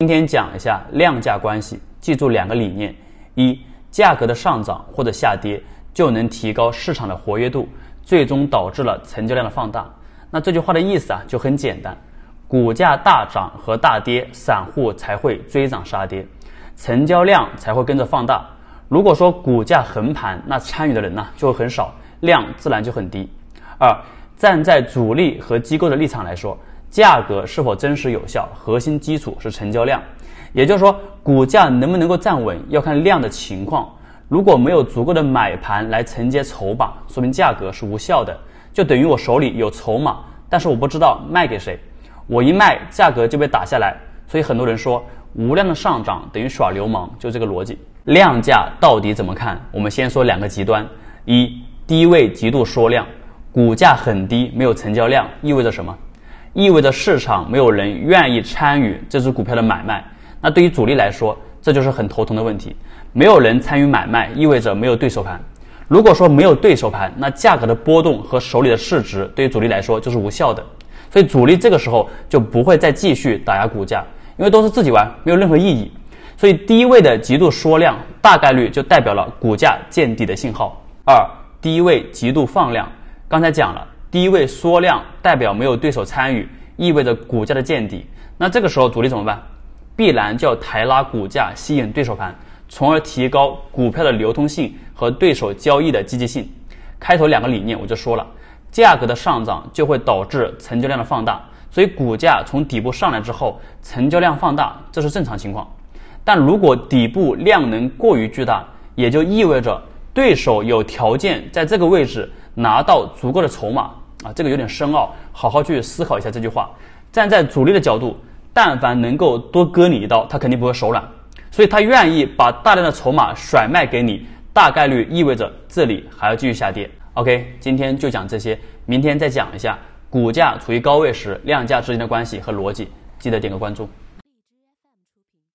今天讲一下量价关系，记住两个理念：一，价格的上涨或者下跌就能提高市场的活跃度，最终导致了成交量的放大。那这句话的意思啊就很简单，股价大涨和大跌，散户才会追涨杀跌，成交量才会跟着放大。如果说股价横盘，那参与的人呢就会很少，量自然就很低。二，站在主力和机构的立场来说。价格是否真实有效，核心基础是成交量，也就是说，股价能不能够站稳，要看量的情况。如果没有足够的买盘来承接筹码，说明价格是无效的，就等于我手里有筹码，但是我不知道卖给谁，我一卖，价格就被打下来。所以很多人说，无量的上涨等于耍流氓，就这个逻辑。量价到底怎么看？我们先说两个极端：一，低位极度缩量，股价很低，没有成交量，意味着什么？意味着市场没有人愿意参与这只股票的买卖，那对于主力来说，这就是很头疼的问题。没有人参与买卖，意味着没有对手盘。如果说没有对手盘，那价格的波动和手里的市值对于主力来说就是无效的。所以主力这个时候就不会再继续打压股价，因为都是自己玩，没有任何意义。所以低位的极度缩量，大概率就代表了股价见底的信号。二，低位极度放量，刚才讲了。低位缩量代表没有对手参与，意味着股价的见底。那这个时候主力怎么办？必然就要抬拉股价，吸引对手盘，从而提高股票的流通性和对手交易的积极性。开头两个理念我就说了，价格的上涨就会导致成交量的放大，所以股价从底部上来之后，成交量放大，这是正常情况。但如果底部量能过于巨大，也就意味着对手有条件在这个位置拿到足够的筹码。啊，这个有点深奥，好好去思考一下这句话。站在主力的角度，但凡能够多割你一刀，他肯定不会手软，所以他愿意把大量的筹码甩卖给你，大概率意味着这里还要继续下跌。OK，今天就讲这些，明天再讲一下股价处于高位时量价之间的关系和逻辑，记得点个关注。